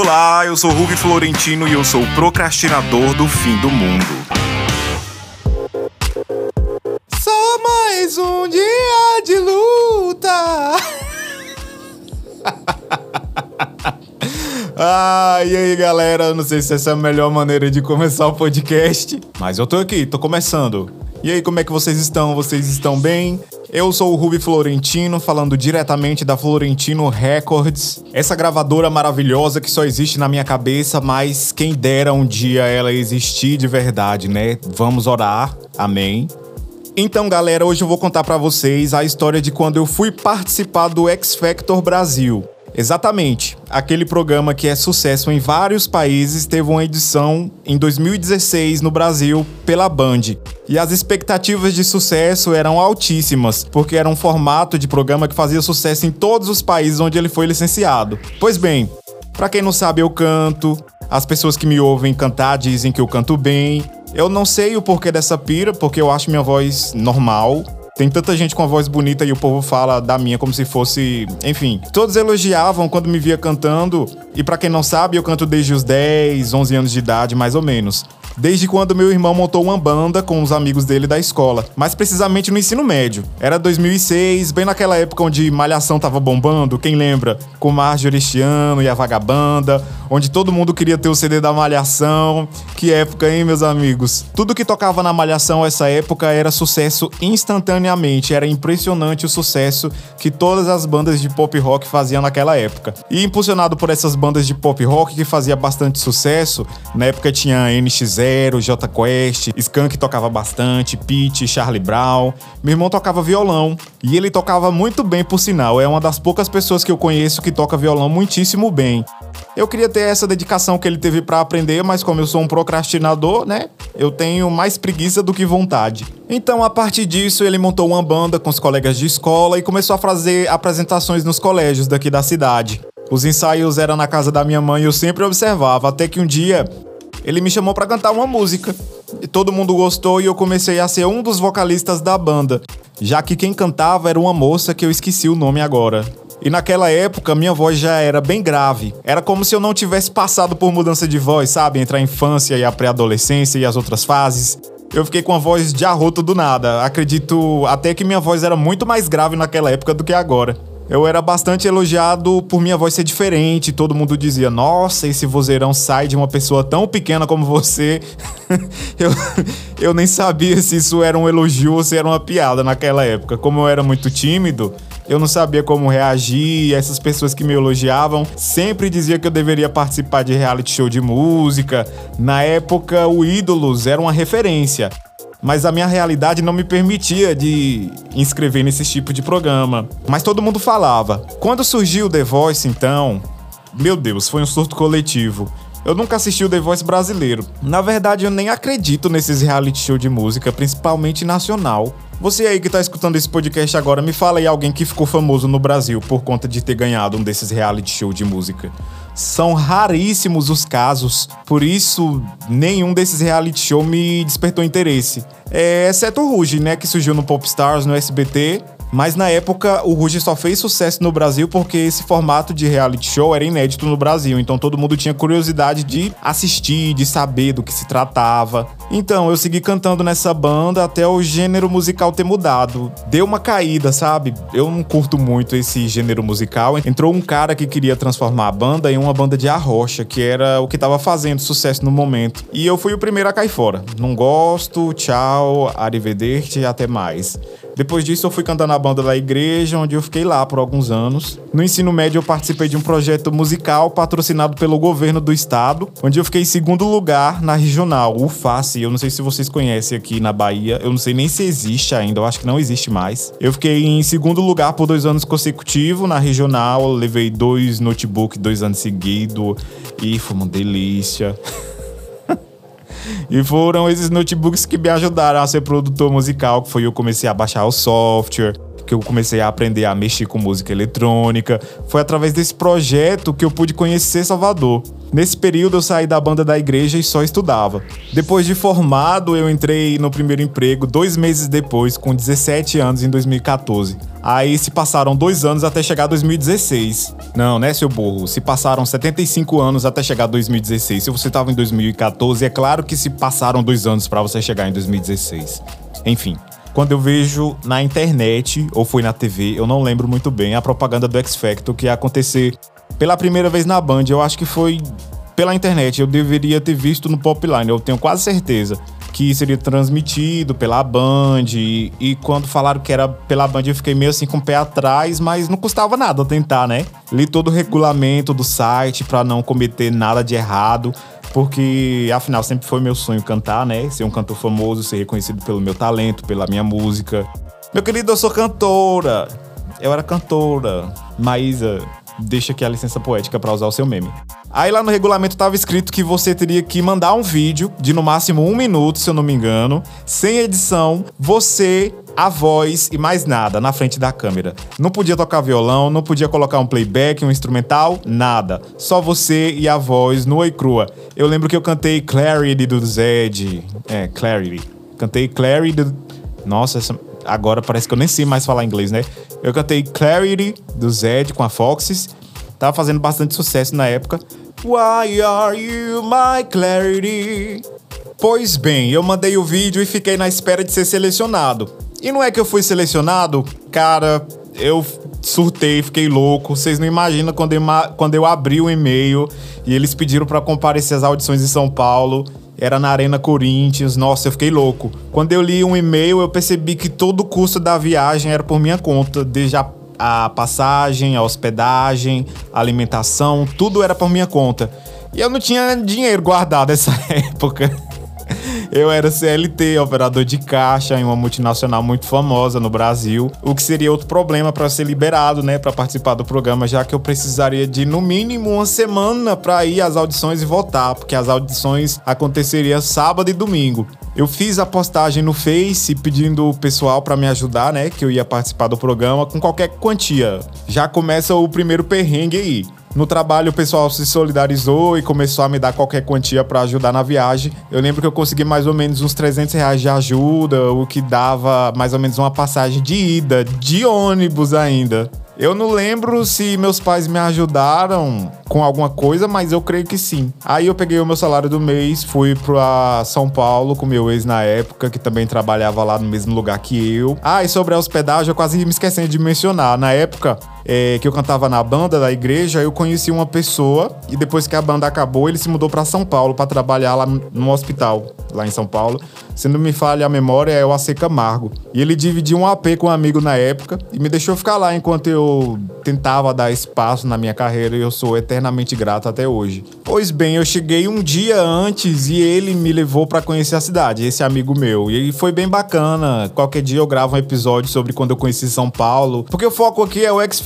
Olá, eu sou Ruby Florentino e eu sou o procrastinador do fim do mundo. Só mais um dia de luta. ah, e aí galera, não sei se essa é a melhor maneira de começar o podcast, mas eu tô aqui, tô começando. E aí, como é que vocês estão? Vocês estão bem? Eu sou o Ruby Florentino, falando diretamente da Florentino Records, essa gravadora maravilhosa que só existe na minha cabeça, mas quem dera um dia ela existir de verdade, né? Vamos orar. Amém. Então, galera, hoje eu vou contar para vocês a história de quando eu fui participar do X Factor Brasil. Exatamente. Aquele programa que é sucesso em vários países teve uma edição em 2016 no Brasil pela Band. E as expectativas de sucesso eram altíssimas, porque era um formato de programa que fazia sucesso em todos os países onde ele foi licenciado. Pois bem, para quem não sabe, eu canto. As pessoas que me ouvem cantar dizem que eu canto bem. Eu não sei o porquê dessa pira, porque eu acho minha voz normal. Tem tanta gente com a voz bonita e o povo fala da minha como se fosse. Enfim, todos elogiavam quando me via cantando. E para quem não sabe, eu canto desde os 10, 11 anos de idade, mais ou menos desde quando meu irmão montou uma banda com os amigos dele da escola, mais precisamente no ensino médio. Era 2006, bem naquela época onde Malhação tava bombando, quem lembra? Com Marjorie Chiano e a Vagabanda, onde todo mundo queria ter o CD da Malhação. Que época, hein, meus amigos? Tudo que tocava na Malhação essa época era sucesso instantaneamente, era impressionante o sucesso que todas as bandas de pop rock faziam naquela época. E impulsionado por essas bandas de pop rock que fazia bastante sucesso, na época tinha NX0 Zero, J Quest, Skank tocava bastante, Pete, Charlie Brown. Meu irmão tocava violão e ele tocava muito bem, por sinal. É uma das poucas pessoas que eu conheço que toca violão muitíssimo bem. Eu queria ter essa dedicação que ele teve para aprender, mas como eu sou um procrastinador, né? Eu tenho mais preguiça do que vontade. Então, a partir disso, ele montou uma banda com os colegas de escola e começou a fazer apresentações nos colégios daqui da cidade. Os ensaios eram na casa da minha mãe e eu sempre observava, até que um dia ele me chamou para cantar uma música. E todo mundo gostou e eu comecei a ser um dos vocalistas da banda, já que quem cantava era uma moça que eu esqueci o nome agora. E naquela época minha voz já era bem grave. Era como se eu não tivesse passado por mudança de voz, sabe? Entre a infância e a pré-adolescência e as outras fases. Eu fiquei com a voz de arroto do nada. Acredito até que minha voz era muito mais grave naquela época do que agora. Eu era bastante elogiado por minha voz ser diferente. Todo mundo dizia: Nossa, esse vozeirão sai de uma pessoa tão pequena como você. eu, eu nem sabia se isso era um elogio ou se era uma piada naquela época. Como eu era muito tímido, eu não sabia como reagir. Essas pessoas que me elogiavam sempre diziam que eu deveria participar de reality show de música. Na época, o Ídolos era uma referência mas a minha realidade não me permitia de inscrever nesse tipo de programa. Mas todo mundo falava. Quando surgiu o The Voice, então, meu Deus, foi um surto coletivo. Eu nunca assisti o The Voice brasileiro. Na verdade, eu nem acredito nesses reality show de música, principalmente nacional. Você aí que tá escutando esse podcast agora, me fala aí alguém que ficou famoso no Brasil por conta de ter ganhado um desses reality show de música. São raríssimos os casos, por isso nenhum desses reality show me despertou interesse. É, exceto o Ruge, né, que surgiu no Popstars, no SBT, mas na época o Ruge só fez sucesso no Brasil porque esse formato de reality show era inédito no Brasil, então todo mundo tinha curiosidade de assistir, de saber do que se tratava. Então eu segui cantando nessa banda até o gênero musical ter mudado. Deu uma caída, sabe? Eu não curto muito esse gênero musical. Entrou um cara que queria transformar a banda em uma banda de arrocha, que era o que tava fazendo sucesso no momento. E eu fui o primeiro a cair fora. Não gosto, tchau, arrivederci até mais. Depois disso, eu fui cantar na banda da igreja, onde eu fiquei lá por alguns anos. No ensino médio, eu participei de um projeto musical patrocinado pelo governo do estado, onde eu fiquei em segundo lugar na regional, o FACE. Eu não sei se vocês conhecem aqui na Bahia, eu não sei nem se existe ainda, eu acho que não existe mais. Eu fiquei em segundo lugar por dois anos consecutivos na regional, levei dois notebooks dois anos seguidos e foi uma delícia. E foram esses notebooks que me ajudaram a ser produtor musical, que foi eu comecei a baixar o software, que eu comecei a aprender a mexer com música eletrônica. Foi através desse projeto que eu pude conhecer Salvador. Nesse período eu saí da banda da igreja e só estudava. Depois de formado, eu entrei no primeiro emprego dois meses depois, com 17 anos, em 2014. Aí se passaram dois anos até chegar 2016. Não, né, seu burro? Se passaram 75 anos até chegar 2016. Se você estava em 2014, é claro que se passaram dois anos para você chegar em 2016. Enfim, quando eu vejo na internet ou foi na TV, eu não lembro muito bem, a propaganda do X Factor que ia acontecer pela primeira vez na Band. Eu acho que foi pela internet. Eu deveria ter visto no Popline, eu tenho quase certeza que seria transmitido pela Band. E, e, quando falaram que era pela Band, eu fiquei meio assim com o pé atrás, mas não custava nada tentar, né? Li todo o regulamento do site para não cometer nada de errado. Porque, afinal, sempre foi meu sonho cantar, né? Ser um cantor famoso, ser reconhecido pelo meu talento, pela minha música. Meu querido, eu sou cantora. Eu era cantora. Maísa, deixa aqui a licença poética para usar o seu meme. Aí lá no regulamento tava escrito que você teria que mandar um vídeo de no máximo um minuto, se eu não me engano, sem edição, você, a voz e mais nada na frente da câmera. Não podia tocar violão, não podia colocar um playback, um instrumental, nada. Só você e a voz nua e crua. Eu lembro que eu cantei Clarity do Zed. É, Clarity. Cantei Clarity do. Nossa, essa... agora parece que eu nem sei mais falar inglês, né? Eu cantei Clarity do Zed com a Foxes. Tava fazendo bastante sucesso na época. Why are you my clarity? Pois bem, eu mandei o vídeo e fiquei na espera de ser selecionado. E não é que eu fui selecionado, cara, eu surtei, fiquei louco. Vocês não imaginam quando eu, quando eu abri o e-mail e eles pediram para comparecer às audições em São Paulo. Era na Arena Corinthians. Nossa, eu fiquei louco. Quando eu li um e-mail, eu percebi que todo o custo da viagem era por minha conta, desde a a passagem, a hospedagem, a alimentação, tudo era por minha conta. E eu não tinha dinheiro guardado nessa época. Eu era CLT, operador de caixa em uma multinacional muito famosa no Brasil, o que seria outro problema para ser liberado, né, para participar do programa, já que eu precisaria de no mínimo uma semana para ir às audições e votar, porque as audições aconteceriam sábado e domingo. Eu fiz a postagem no Face pedindo o pessoal para me ajudar, né, que eu ia participar do programa com qualquer quantia. Já começa o primeiro perrengue aí. No trabalho, o pessoal se solidarizou e começou a me dar qualquer quantia para ajudar na viagem. Eu lembro que eu consegui mais ou menos uns 300 reais de ajuda, o que dava mais ou menos uma passagem de ida, de ônibus ainda. Eu não lembro se meus pais me ajudaram com alguma coisa, mas eu creio que sim. Aí eu peguei o meu salário do mês, fui pra São Paulo com meu ex na época, que também trabalhava lá no mesmo lugar que eu. Ah, e sobre a hospedagem, eu quase me esquecendo de mencionar. Na época é, que eu cantava na banda da igreja, eu conheci uma pessoa e depois que a banda acabou, ele se mudou para São Paulo para trabalhar lá no hospital, lá em São Paulo. Se não me falha a memória, é o AC Camargo. E ele dividiu um AP com um amigo na época e me deixou ficar lá enquanto eu tentava dar espaço na minha carreira e eu sou eternamente grato até hoje. Pois bem, eu cheguei um dia antes e ele me levou para conhecer a cidade, esse amigo meu. E foi bem bacana. Qualquer dia eu gravo um episódio sobre quando eu conheci São Paulo, porque o foco aqui é o X.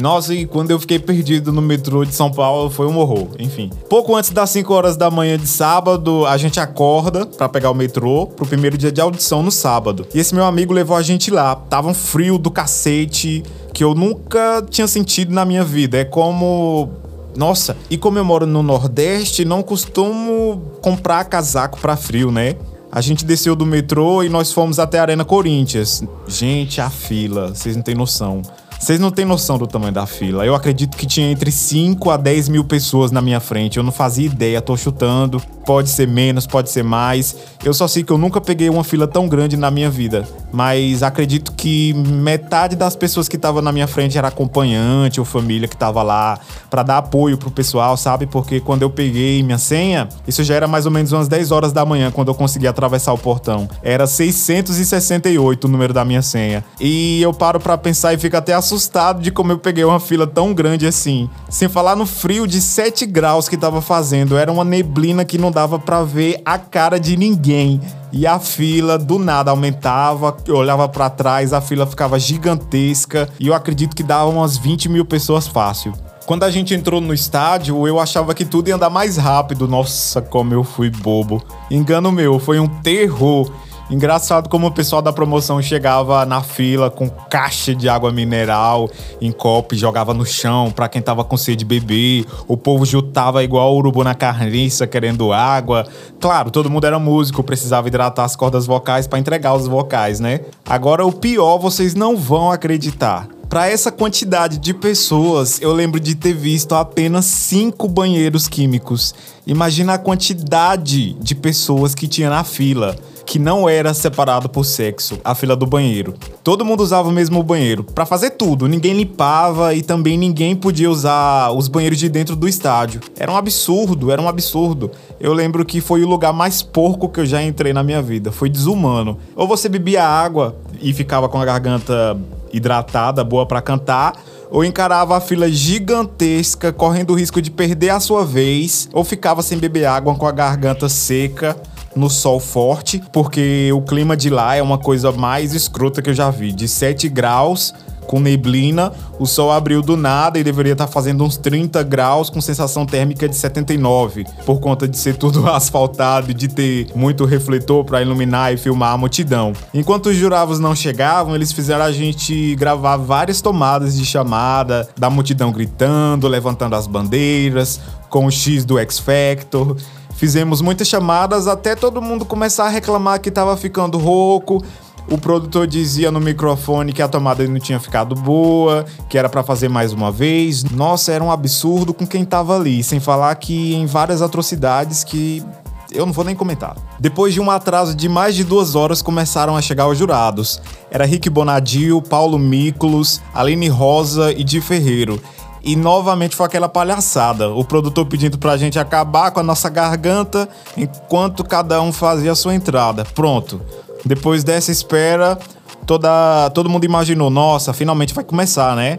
Nossa, e quando eu fiquei perdido no metrô de São Paulo foi um horror. Enfim, pouco antes das 5 horas da manhã de sábado, a gente acorda para pegar o metrô pro primeiro dia de audição no sábado. E esse meu amigo levou a gente lá. Tava um frio do cacete que eu nunca tinha sentido na minha vida. É como nossa, e como eu moro no Nordeste, não costumo comprar casaco para frio, né? A gente desceu do metrô e nós fomos até a Arena Corinthians. Gente, a fila, vocês não têm noção. Vocês não têm noção do tamanho da fila. Eu acredito que tinha entre 5 a 10 mil pessoas na minha frente. Eu não fazia ideia, tô chutando. Pode ser menos, pode ser mais. Eu só sei que eu nunca peguei uma fila tão grande na minha vida. Mas acredito que metade das pessoas que estavam na minha frente era acompanhante ou família que estava lá para dar apoio pro pessoal, sabe? Porque quando eu peguei minha senha, isso já era mais ou menos umas 10 horas da manhã quando eu consegui atravessar o portão. Era 668 o número da minha senha. E eu paro para pensar e fico até assustado de como eu peguei uma fila tão grande assim. Sem falar no frio de 7 graus que tava fazendo. Era uma neblina que não dava para ver a cara de ninguém. E a fila do nada aumentava, eu olhava para trás, a fila ficava gigantesca e eu acredito que dava umas 20 mil pessoas fácil. Quando a gente entrou no estádio, eu achava que tudo ia andar mais rápido. Nossa, como eu fui bobo. Engano meu, foi um terror. Engraçado como o pessoal da promoção chegava na fila com caixa de água mineral em copo e jogava no chão para quem tava com sede de beber. O povo jutava igual urubu na carniça querendo água. Claro, todo mundo era músico, precisava hidratar as cordas vocais para entregar os vocais, né? Agora o pior vocês não vão acreditar. Para essa quantidade de pessoas, eu lembro de ter visto apenas cinco banheiros químicos. Imagina a quantidade de pessoas que tinha na fila que não era separado por sexo, a fila do banheiro. Todo mundo usava o mesmo banheiro para fazer tudo, ninguém limpava e também ninguém podia usar os banheiros de dentro do estádio. Era um absurdo, era um absurdo. Eu lembro que foi o lugar mais porco que eu já entrei na minha vida, foi desumano. Ou você bebia água e ficava com a garganta hidratada, boa para cantar, ou encarava a fila gigantesca, correndo o risco de perder a sua vez, ou ficava sem beber água com a garganta seca no sol forte, porque o clima de lá é uma coisa mais escrota que eu já vi. De 7 graus com neblina, o sol abriu do nada e deveria estar fazendo uns 30 graus com sensação térmica de 79, por conta de ser tudo asfaltado e de ter muito refletor para iluminar e filmar a multidão. Enquanto os jurados não chegavam, eles fizeram a gente gravar várias tomadas de chamada da multidão gritando, levantando as bandeiras, com o X do X Factor. Fizemos muitas chamadas até todo mundo começar a reclamar que estava ficando rouco. O produtor dizia no microfone que a tomada não tinha ficado boa, que era para fazer mais uma vez. Nossa, era um absurdo com quem tava ali, sem falar que em várias atrocidades que eu não vou nem comentar. Depois de um atraso de mais de duas horas, começaram a chegar os jurados. Era Rick Bonadio, Paulo Miklos, Aline Rosa e Di Ferreiro. E novamente foi aquela palhaçada. O produtor pedindo pra gente acabar com a nossa garganta enquanto cada um fazia a sua entrada. Pronto. Depois dessa espera, toda, todo mundo imaginou: nossa, finalmente vai começar, né?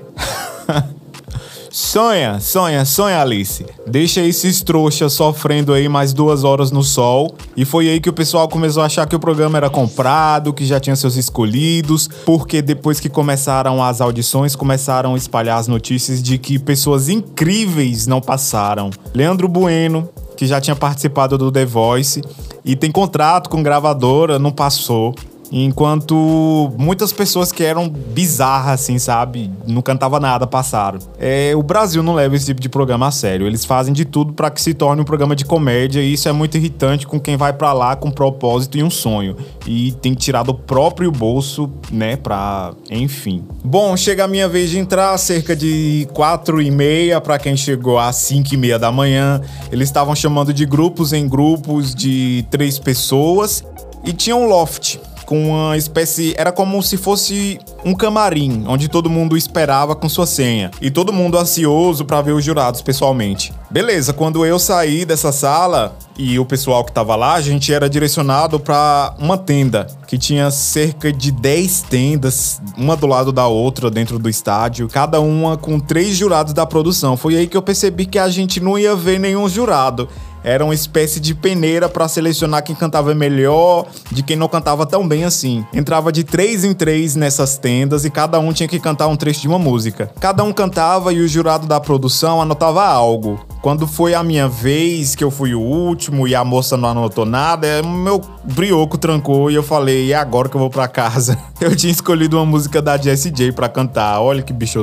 Sonha, sonha, sonha, Alice. Deixa esses trouxas sofrendo aí mais duas horas no sol. E foi aí que o pessoal começou a achar que o programa era comprado, que já tinha seus escolhidos, porque depois que começaram as audições, começaram a espalhar as notícias de que pessoas incríveis não passaram. Leandro Bueno, que já tinha participado do The Voice e tem contrato com gravadora, não passou. Enquanto muitas pessoas que eram bizarras, assim, sabe? Não cantava nada, passaram. É, o Brasil não leva esse tipo de programa a sério. Eles fazem de tudo para que se torne um programa de comédia e isso é muito irritante com quem vai para lá com um propósito e um sonho. E tem que tirar do próprio bolso, né, pra... Enfim. Bom, chega a minha vez de entrar, cerca de quatro e meia para quem chegou às cinco e meia da manhã. Eles estavam chamando de grupos em grupos de três pessoas e tinha um loft com uma espécie. Era como se fosse um camarim, onde todo mundo esperava com sua senha. E todo mundo ansioso para ver os jurados pessoalmente. Beleza, quando eu saí dessa sala e o pessoal que tava lá, a gente era direcionado para uma tenda que tinha cerca de 10 tendas, uma do lado da outra dentro do estádio, cada uma com três jurados da produção. Foi aí que eu percebi que a gente não ia ver nenhum jurado era uma espécie de peneira para selecionar quem cantava melhor, de quem não cantava tão bem assim. Entrava de três em três nessas tendas e cada um tinha que cantar um trecho de uma música. Cada um cantava e o jurado da produção anotava algo. Quando foi a minha vez, que eu fui o último e a moça não anotou nada, meu brioco trancou e eu falei, e agora que eu vou para casa? Eu tinha escolhido uma música da Jessie J para cantar. Olha que bicho.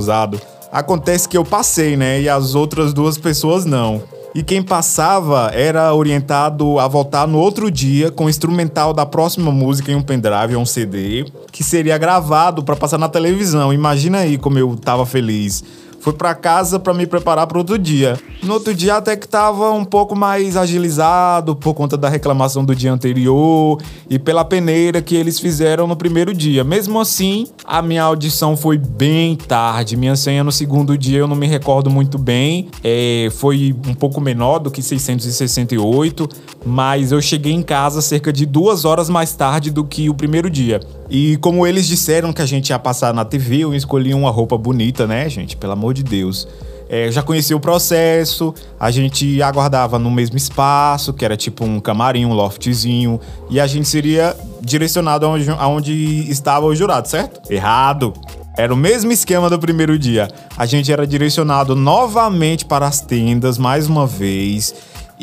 Acontece que eu passei, né? E as outras duas pessoas não. E quem passava era orientado a voltar no outro dia com o instrumental da próxima música em um pendrive ou um CD, que seria gravado para passar na televisão. Imagina aí como eu tava feliz. Fui para casa para me preparar para outro dia. No outro dia até que tava um pouco mais agilizado por conta da reclamação do dia anterior e pela peneira que eles fizeram no primeiro dia. Mesmo assim, a minha audição foi bem tarde. Minha senha no segundo dia eu não me recordo muito bem. É, foi um pouco menor do que 668, mas eu cheguei em casa cerca de duas horas mais tarde do que o primeiro dia. E como eles disseram que a gente ia passar na TV, eu escolhi uma roupa bonita, né, gente? Pelo amor de Deus. É, já conhecia o processo, a gente aguardava no mesmo espaço, que era tipo um camarim, um loftzinho, e a gente seria direcionado aonde, aonde estava o jurado, certo? Errado! Era o mesmo esquema do primeiro dia. A gente era direcionado novamente para as tendas, mais uma vez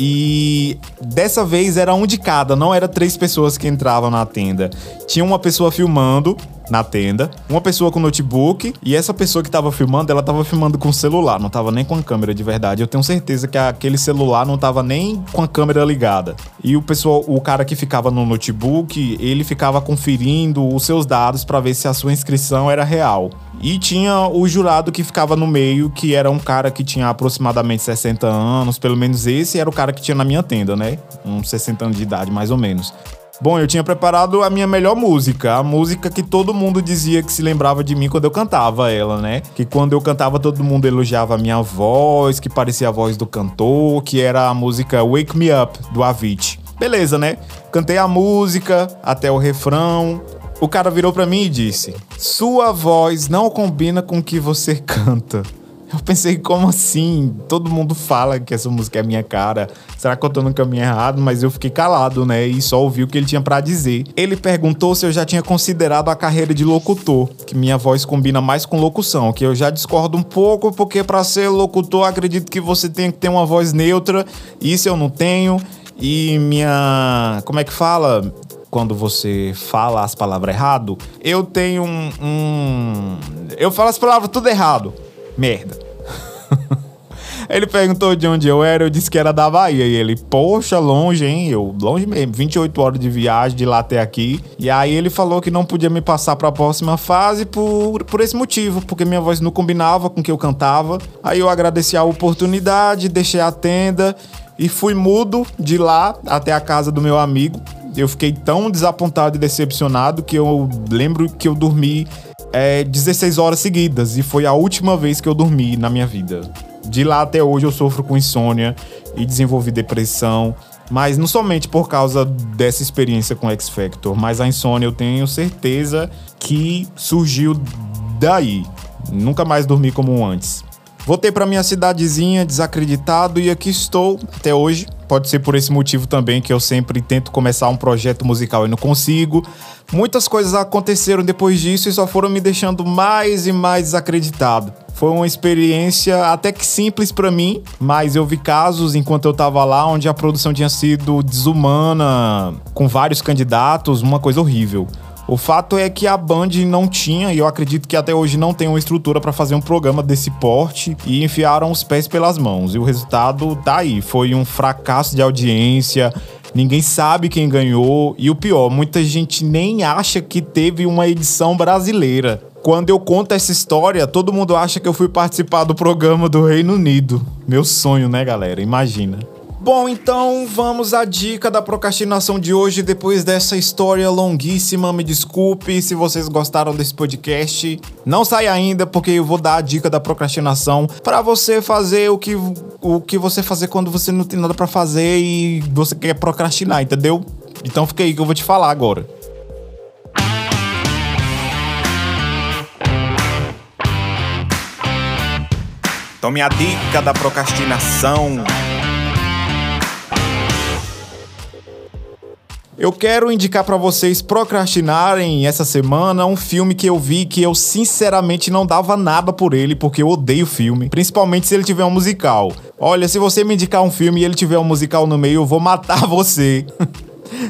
E dessa vez era um de cada, não era três pessoas que entravam na tenda. Tinha uma pessoa filmando na tenda, uma pessoa com notebook e essa pessoa que tava filmando, ela tava filmando com celular, não tava nem com a câmera de verdade. Eu tenho certeza que aquele celular não tava nem com a câmera ligada. E o pessoal, o cara que ficava no notebook, ele ficava conferindo os seus dados para ver se a sua inscrição era real. E tinha o jurado que ficava no meio, que era um cara que tinha aproximadamente 60 anos, pelo menos esse era o cara que tinha na minha tenda, né? Uns 60 anos de idade, mais ou menos. Bom, eu tinha preparado a minha melhor música, a música que todo mundo dizia que se lembrava de mim quando eu cantava ela, né? Que quando eu cantava todo mundo elogiava a minha voz, que parecia a voz do cantor, que era a música Wake Me Up do Avicii. Beleza, né? Cantei a música até o refrão. O cara virou para mim e disse: "Sua voz não combina com o que você canta". Eu pensei, como assim? Todo mundo fala que essa música é minha cara. Será que eu tô no caminho errado? Mas eu fiquei calado, né? E só ouvi o que ele tinha para dizer. Ele perguntou se eu já tinha considerado a carreira de locutor, que minha voz combina mais com locução, que eu já discordo um pouco, porque para ser locutor acredito que você tem que ter uma voz neutra. Isso eu não tenho. E minha. Como é que fala? quando você fala as palavras errado, eu tenho um, um, Eu falo as palavras tudo errado merda. ele perguntou de onde eu era, eu disse que era da Bahia. E ele, poxa, longe, hein? Eu, longe mesmo, 28 horas de viagem de lá até aqui. E aí ele falou que não podia me passar para a próxima fase por, por esse motivo, porque minha voz não combinava com o que eu cantava. Aí eu agradeci a oportunidade, deixei a tenda e fui mudo de lá até a casa do meu amigo. Eu fiquei tão desapontado e decepcionado que eu lembro que eu dormi é, 16 horas seguidas e foi a última vez que eu dormi na minha vida. De lá até hoje eu sofro com insônia e desenvolvi depressão, mas não somente por causa dessa experiência com X Factor, mas a insônia eu tenho certeza que surgiu daí. Nunca mais dormi como antes. Voltei para minha cidadezinha desacreditado e aqui estou até hoje. Pode ser por esse motivo também que eu sempre tento começar um projeto musical e não consigo. Muitas coisas aconteceram depois disso e só foram me deixando mais e mais desacreditado. Foi uma experiência até que simples para mim, mas eu vi casos enquanto eu tava lá onde a produção tinha sido desumana, com vários candidatos, uma coisa horrível. O fato é que a Band não tinha, e eu acredito que até hoje não tem uma estrutura para fazer um programa desse porte, e enfiaram os pés pelas mãos. E o resultado tá aí. Foi um fracasso de audiência. Ninguém sabe quem ganhou. E o pior, muita gente nem acha que teve uma edição brasileira. Quando eu conto essa história, todo mundo acha que eu fui participar do programa do Reino Unido. Meu sonho, né, galera? Imagina. Bom, então vamos à dica da procrastinação de hoje. Depois dessa história longuíssima, me desculpe se vocês gostaram desse podcast. Não sai ainda, porque eu vou dar a dica da procrastinação para você fazer o que, o que você fazer quando você não tem nada para fazer e você quer procrastinar, entendeu? Então fica aí que eu vou te falar agora. Tome a dica da procrastinação. Eu quero indicar para vocês procrastinarem essa semana um filme que eu vi que eu sinceramente não dava nada por ele, porque eu odeio filme, principalmente se ele tiver um musical. Olha, se você me indicar um filme e ele tiver um musical no meio, eu vou matar você.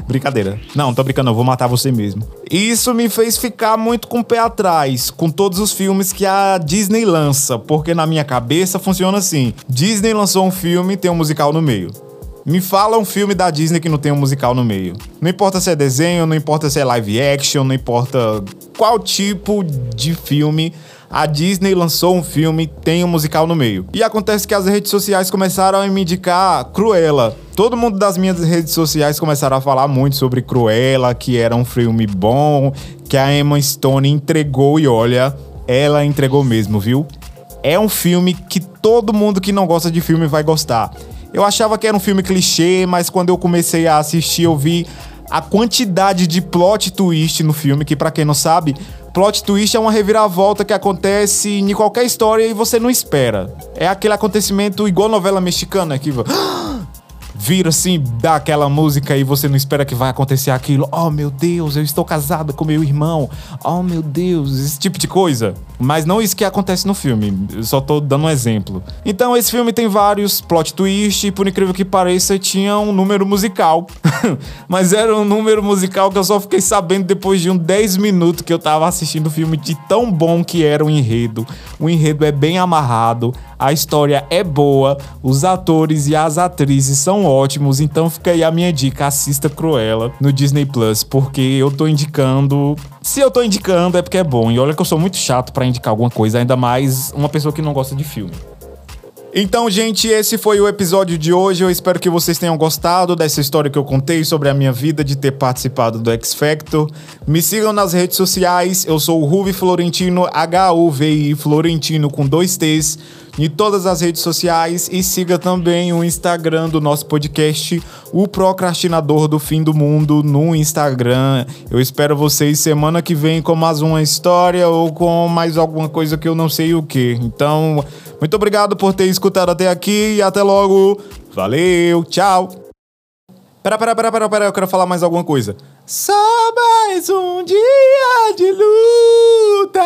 Brincadeira. Não, tô brincando, eu vou matar você mesmo. Isso me fez ficar muito com o pé atrás com todos os filmes que a Disney lança, porque na minha cabeça funciona assim: Disney lançou um filme, tem um musical no meio. Me fala um filme da Disney que não tem um musical no meio. Não importa se é desenho, não importa se é live action, não importa qual tipo de filme. A Disney lançou um filme, tem um musical no meio. E acontece que as redes sociais começaram a me indicar Cruella. Todo mundo das minhas redes sociais começaram a falar muito sobre Cruella, que era um filme bom, que a Emma Stone entregou e olha, ela entregou mesmo, viu? É um filme que todo mundo que não gosta de filme vai gostar. Eu achava que era um filme clichê, mas quando eu comecei a assistir, eu vi a quantidade de plot twist no filme, que para quem não sabe, plot twist é uma reviravolta que acontece em qualquer história e você não espera. É aquele acontecimento igual novela mexicana que vira assim, dá aquela música e você não espera que vai acontecer aquilo. Oh meu Deus, eu estou casada com meu irmão. Oh meu Deus, esse tipo de coisa. Mas não isso que acontece no filme, eu só tô dando um exemplo. Então esse filme tem vários plot twists e por incrível que pareça tinha um número musical. Mas era um número musical que eu só fiquei sabendo depois de um 10 minutos que eu tava assistindo o filme de tão bom que era o enredo. O enredo é bem amarrado, a história é boa, os atores e as atrizes são ótimos, então fica aí a minha dica, assista Cruella no Disney Plus, porque eu tô indicando, se eu tô indicando é porque é bom. E olha que eu sou muito chato para indicar alguma coisa, ainda mais uma pessoa que não gosta de filme. Então, gente, esse foi o episódio de hoje. Eu espero que vocês tenham gostado dessa história que eu contei sobre a minha vida de ter participado do X Factor. Me sigam nas redes sociais. Eu sou o Ruvi Florentino, H-U-V-I Florentino com dois T's em todas as redes sociais e siga também o Instagram do nosso podcast, o Procrastinador do Fim do Mundo, no Instagram. Eu espero vocês semana que vem com mais uma história ou com mais alguma coisa que eu não sei o que. Então, muito obrigado por ter escutado até aqui e até logo. Valeu, tchau. Pera, pera, pera, pera, pera, eu quero falar mais alguma coisa. Só mais um dia de luta.